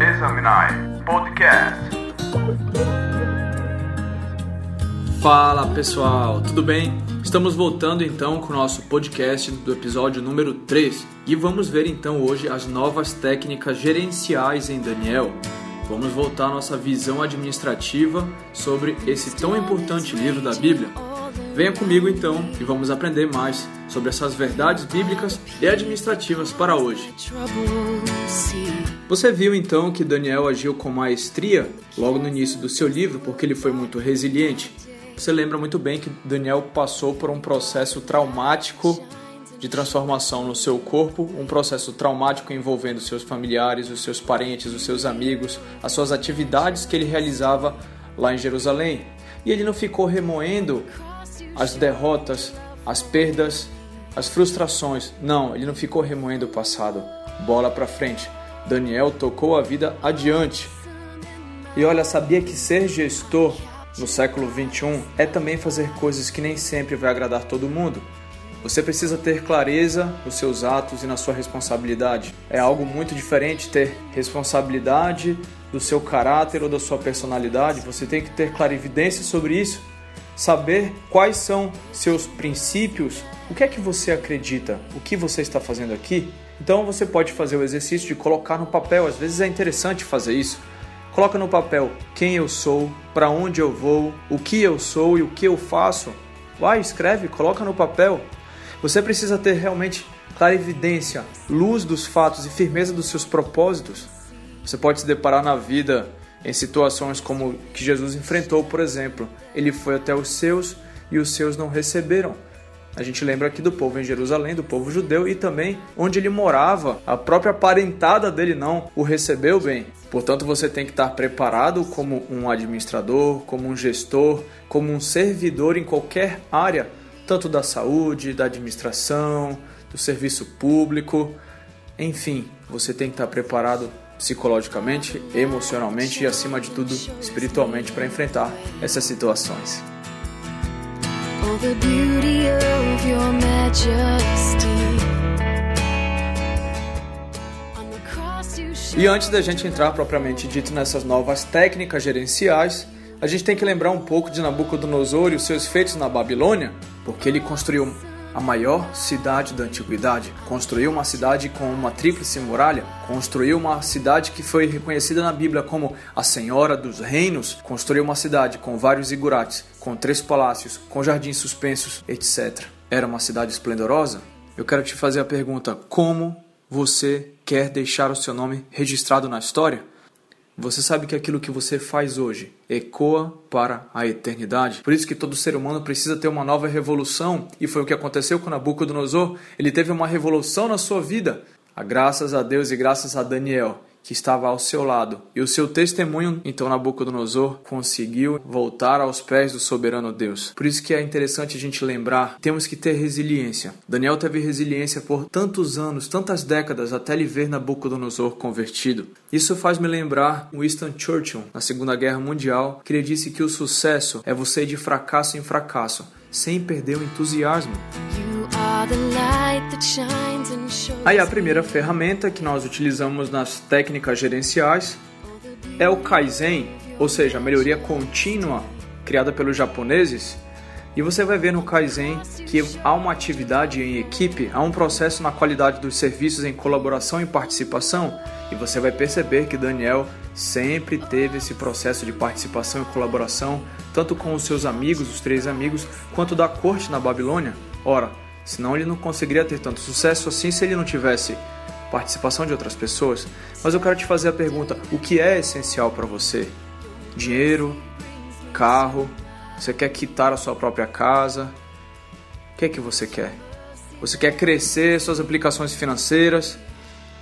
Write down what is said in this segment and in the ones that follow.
Examinar Podcast. Fala pessoal, tudo bem? Estamos voltando então com o nosso podcast do episódio número 3 e vamos ver então hoje as novas técnicas gerenciais em Daniel. Vamos voltar à nossa visão administrativa sobre esse tão importante livro da Bíblia. Venha comigo então e vamos aprender mais sobre essas verdades bíblicas e administrativas para hoje. Você viu então que Daniel agiu com maestria logo no início do seu livro porque ele foi muito resiliente. Você lembra muito bem que Daniel passou por um processo traumático de transformação no seu corpo, um processo traumático envolvendo seus familiares, os seus parentes, os seus amigos, as suas atividades que ele realizava lá em Jerusalém. E ele não ficou remoendo as derrotas, as perdas, as frustrações. Não, ele não ficou remoendo o passado. Bola para frente. Daniel tocou a vida adiante. E olha, sabia que ser gestor no século 21 é também fazer coisas que nem sempre vai agradar todo mundo. Você precisa ter clareza nos seus atos e na sua responsabilidade. É algo muito diferente ter responsabilidade do seu caráter ou da sua personalidade. Você tem que ter clarividência sobre isso, saber quais são seus princípios, o que é que você acredita, o que você está fazendo aqui. Então você pode fazer o exercício de colocar no papel. Às vezes é interessante fazer isso. Coloca no papel quem eu sou, para onde eu vou, o que eu sou e o que eu faço. Vai, escreve, coloca no papel. Você precisa ter realmente clarividência, luz dos fatos e firmeza dos seus propósitos. Você pode se deparar na vida em situações como que Jesus enfrentou, por exemplo. Ele foi até os seus e os seus não receberam. A gente lembra aqui do povo em Jerusalém, do povo judeu e também onde ele morava. A própria parentada dele não o recebeu bem. Portanto, você tem que estar preparado como um administrador, como um gestor, como um servidor em qualquer área tanto da saúde, da administração, do serviço público. Enfim, você tem que estar preparado psicologicamente, emocionalmente e, acima de tudo, espiritualmente para enfrentar essas situações. E antes da gente entrar propriamente dito nessas novas técnicas gerenciais, a gente tem que lembrar um pouco de Nabucodonosor e os seus feitos na Babilônia, porque ele construiu a maior cidade da antiguidade, construiu uma cidade com uma tríplice muralha, construiu uma cidade que foi reconhecida na Bíblia como a Senhora dos Reinos, construiu uma cidade com vários igurates, com três palácios, com jardins suspensos, etc. Era uma cidade esplendorosa? Eu quero te fazer a pergunta: como você quer deixar o seu nome registrado na história? Você sabe que aquilo que você faz hoje ecoa para a eternidade. Por isso que todo ser humano precisa ter uma nova revolução, e foi o que aconteceu com Nabucodonosor. Ele teve uma revolução na sua vida. Graças a Deus e graças a Daniel que estava ao seu lado. E o seu testemunho, então Nabucodonosor conseguiu voltar aos pés do soberano Deus. Por isso que é interessante a gente lembrar, temos que ter resiliência. Daniel teve resiliência por tantos anos, tantas décadas, até ele ver Nabucodonosor convertido. Isso faz me lembrar Winston Churchill, na Segunda Guerra Mundial, que ele disse que o sucesso é você ir de fracasso em fracasso, sem perder o entusiasmo. Aí a primeira ferramenta que nós utilizamos nas técnicas gerenciais é o Kaizen, ou seja, a melhoria contínua criada pelos japoneses. E você vai ver no Kaizen que há uma atividade em equipe, há um processo na qualidade dos serviços em colaboração e participação, e você vai perceber que Daniel sempre teve esse processo de participação e colaboração, tanto com os seus amigos, os três amigos, quanto da corte na Babilônia. Ora, Senão ele não conseguiria ter tanto sucesso assim se ele não tivesse participação de outras pessoas. Mas eu quero te fazer a pergunta: o que é essencial para você? Dinheiro, carro, você quer quitar a sua própria casa? O que é que você quer? Você quer crescer suas aplicações financeiras?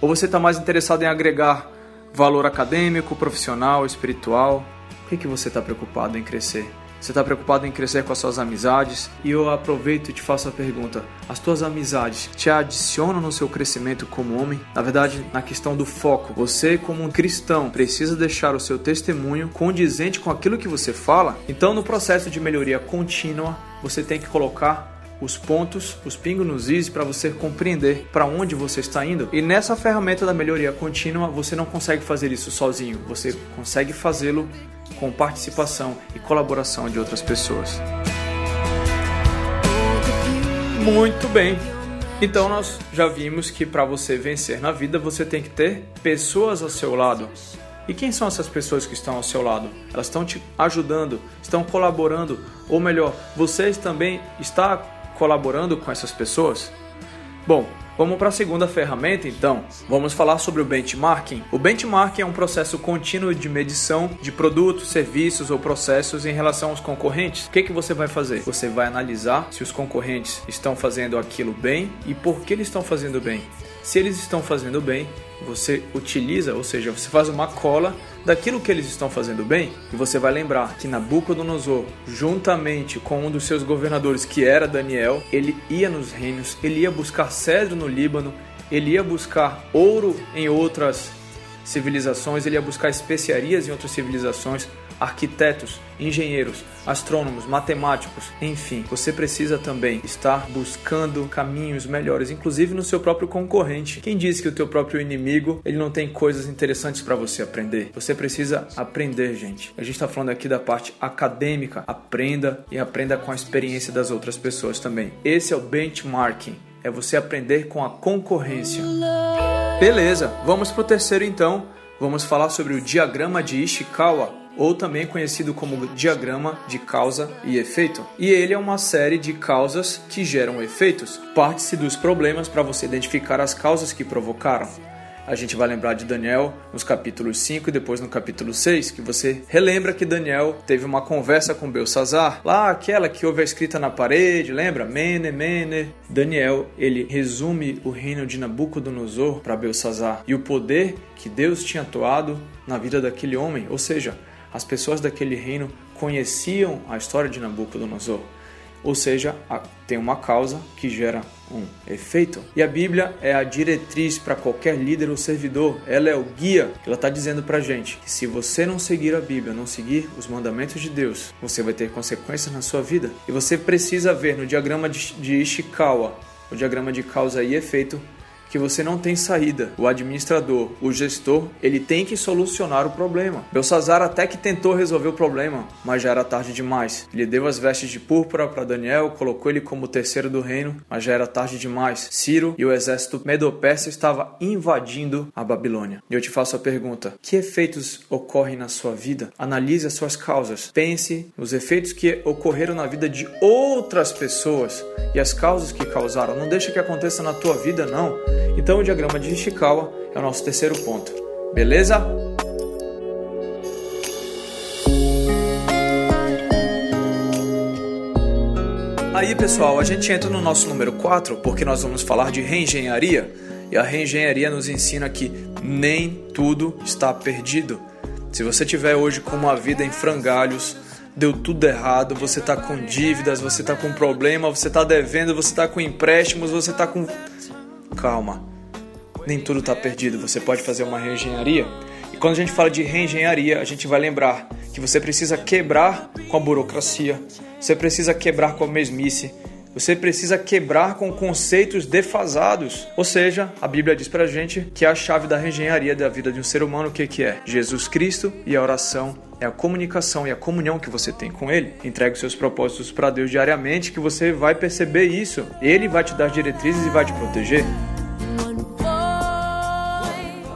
Ou você está mais interessado em agregar valor acadêmico, profissional, espiritual? O que, é que você está preocupado em crescer? Você está preocupado em crescer com as suas amizades? E eu aproveito e te faço a pergunta: as tuas amizades te adicionam no seu crescimento como homem? Na verdade, na questão do foco, você, como um cristão, precisa deixar o seu testemunho condizente com aquilo que você fala? Então, no processo de melhoria contínua, você tem que colocar os pontos, os pingos nos is para você compreender para onde você está indo. E nessa ferramenta da melhoria contínua, você não consegue fazer isso sozinho, você consegue fazê-lo com participação e colaboração de outras pessoas. Muito bem. Então nós já vimos que para você vencer na vida, você tem que ter pessoas ao seu lado. E quem são essas pessoas que estão ao seu lado? Elas estão te ajudando, estão colaborando, ou melhor, vocês também está colaborando com essas pessoas? Bom, Vamos para a segunda ferramenta então. Vamos falar sobre o benchmarking. O benchmarking é um processo contínuo de medição de produtos, serviços ou processos em relação aos concorrentes. O que, que você vai fazer? Você vai analisar se os concorrentes estão fazendo aquilo bem e por que eles estão fazendo bem. Se eles estão fazendo bem, você utiliza, ou seja, você faz uma cola daquilo que eles estão fazendo bem e você vai lembrar que Nabucodonosor, juntamente com um dos seus governadores, que era Daniel, ele ia nos reinos, ele ia buscar cedro no Líbano, ele ia buscar ouro em outras civilizações, ele ia buscar especiarias em outras civilizações arquitetos, engenheiros, astrônomos, matemáticos, enfim, você precisa também estar buscando caminhos melhores, inclusive no seu próprio concorrente. Quem diz que o teu próprio inimigo ele não tem coisas interessantes para você aprender? Você precisa aprender, gente. A gente está falando aqui da parte acadêmica. Aprenda e aprenda com a experiência das outras pessoas também. Esse é o benchmarking. É você aprender com a concorrência. Beleza, vamos para o terceiro então. Vamos falar sobre o diagrama de Ishikawa ou também conhecido como diagrama de causa e efeito. E ele é uma série de causas que geram efeitos. Parte-se dos problemas para você identificar as causas que provocaram. A gente vai lembrar de Daniel nos capítulos 5 e depois no capítulo 6, que você relembra que Daniel teve uma conversa com Belsazar, lá aquela que houve a escrita na parede, lembra? Mene, Mene. Daniel, ele resume o reino de Nabucodonosor para Belsazar e o poder que Deus tinha atuado na vida daquele homem, ou seja, as pessoas daquele reino conheciam a história de Nabucodonosor. Ou seja, tem uma causa que gera um efeito. E a Bíblia é a diretriz para qualquer líder ou servidor, ela é o guia. Ela está dizendo para gente que se você não seguir a Bíblia, não seguir os mandamentos de Deus, você vai ter consequências na sua vida. E você precisa ver no diagrama de Ishikawa, o diagrama de causa e efeito, que você não tem saída. O administrador, o gestor, ele tem que solucionar o problema. Belsazar até que tentou resolver o problema, mas já era tarde demais. Ele deu as vestes de púrpura para Daniel, colocou ele como terceiro do reino, mas já era tarde demais. Ciro e o exército medo-persa estava invadindo a Babilônia. E eu te faço a pergunta: que efeitos ocorrem na sua vida? Analise as suas causas. Pense nos efeitos que ocorreram na vida de outras pessoas e as causas que causaram. Não deixa que aconteça na tua vida, não. Então o diagrama de Ishikawa é o nosso terceiro ponto. Beleza? Aí, pessoal, a gente entra no nosso número 4 porque nós vamos falar de reengenharia. E a reengenharia nos ensina que nem tudo está perdido. Se você tiver hoje com uma vida em frangalhos, deu tudo errado, você está com dívidas, você está com problema, você está devendo, você está com empréstimos, você está com calma. Nem tudo está perdido, você pode fazer uma reengenharia. E quando a gente fala de reengenharia, a gente vai lembrar que você precisa quebrar com a burocracia, você precisa quebrar com a mesmice, você precisa quebrar com conceitos defasados. Ou seja, a Bíblia diz pra gente que a chave da reengenharia da vida de um ser humano, o que, que é? Jesus Cristo e a oração é a comunicação e a comunhão que você tem com Ele. Entregue os seus propósitos para Deus diariamente, que você vai perceber isso. Ele vai te dar diretrizes e vai te proteger.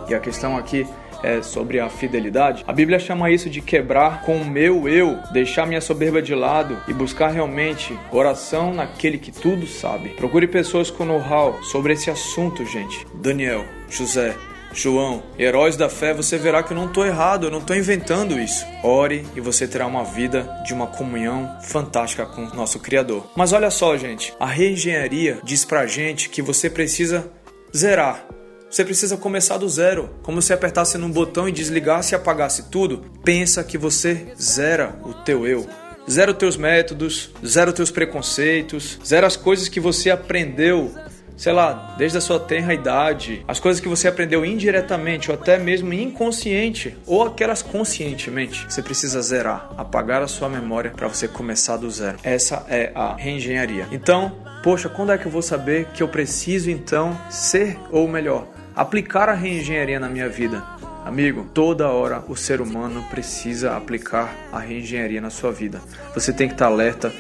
E a questão aqui é sobre a fidelidade. A Bíblia chama isso de quebrar com o meu eu, deixar minha soberba de lado e buscar realmente oração naquele que tudo sabe. Procure pessoas com know-how sobre esse assunto, gente. Daniel, José, João, heróis da fé, você verá que eu não estou errado, eu não estou inventando isso. Ore e você terá uma vida de uma comunhão fantástica com o nosso Criador. Mas olha só, gente, a reengenharia diz pra gente que você precisa zerar você precisa começar do zero, como se apertasse num botão e desligasse e apagasse tudo. Pensa que você zera o teu eu. Zero teus métodos, zero teus preconceitos, zero as coisas que você aprendeu sei lá, desde a sua tenra idade, as coisas que você aprendeu indiretamente ou até mesmo inconsciente ou aquelas conscientemente, você precisa zerar, apagar a sua memória para você começar do zero. Essa é a reengenharia. Então, poxa, quando é que eu vou saber que eu preciso então ser ou melhor, aplicar a reengenharia na minha vida? Amigo, toda hora o ser humano precisa aplicar a reengenharia na sua vida. Você tem que estar alerta.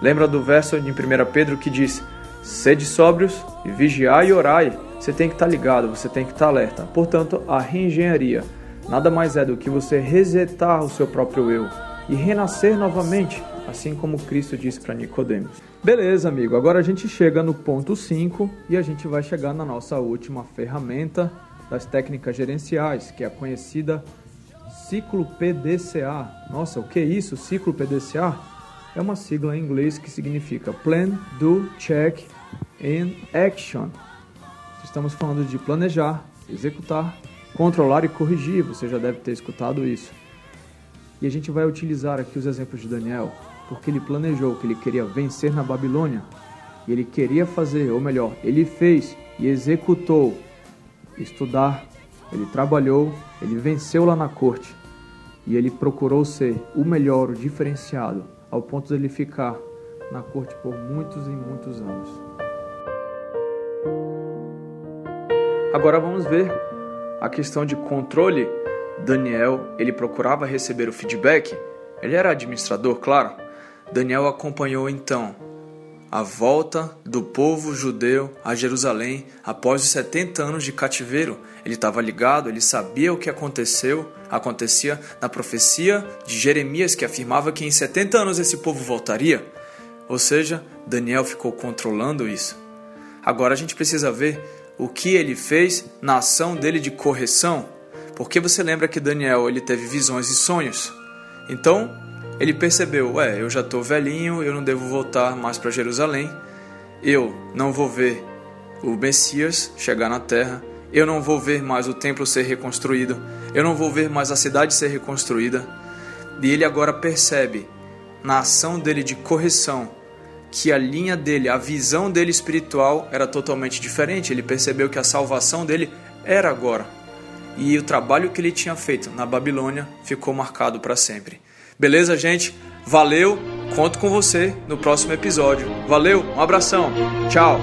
Lembra do verso de 1 Pedro que diz: Sede sóbrios e vigiai e orai. Você tem que estar ligado, você tem que estar alerta. Portanto, a reengenharia nada mais é do que você resetar o seu próprio eu e renascer novamente, assim como Cristo disse para Nicodemos. Beleza, amigo. Agora a gente chega no ponto 5 e a gente vai chegar na nossa última ferramenta das técnicas gerenciais, que é a conhecida ciclo PDCA. Nossa, o que é isso? Ciclo PDCA? é uma sigla em inglês que significa Plan, Do, Check and Action. Estamos falando de planejar, executar, controlar e corrigir, você já deve ter escutado isso. E a gente vai utilizar aqui os exemplos de Daniel, porque ele planejou que ele queria vencer na Babilônia, e ele queria fazer, ou melhor, ele fez e executou estudar, ele trabalhou, ele venceu lá na corte, e ele procurou ser o melhor, o diferenciado, ao ponto de ele ficar na corte por muitos e muitos anos. Agora vamos ver a questão de controle. Daniel, ele procurava receber o feedback. Ele era administrador, claro. Daniel acompanhou então a volta do povo judeu a Jerusalém após os 70 anos de cativeiro. Ele estava ligado, ele sabia o que aconteceu, acontecia na profecia de Jeremias que afirmava que em 70 anos esse povo voltaria. Ou seja, Daniel ficou controlando isso. Agora a gente precisa ver o que ele fez na ação dele de correção, porque você lembra que Daniel ele teve visões e sonhos. Então, ele percebeu: ué, eu já estou velhinho, eu não devo voltar mais para Jerusalém, eu não vou ver o Messias chegar na terra, eu não vou ver mais o templo ser reconstruído, eu não vou ver mais a cidade ser reconstruída. E ele agora percebe, na ação dele de correção, que a linha dele, a visão dele espiritual era totalmente diferente. Ele percebeu que a salvação dele era agora. E o trabalho que ele tinha feito na Babilônia ficou marcado para sempre. Beleza, gente? Valeu, conto com você no próximo episódio. Valeu, um abração, tchau!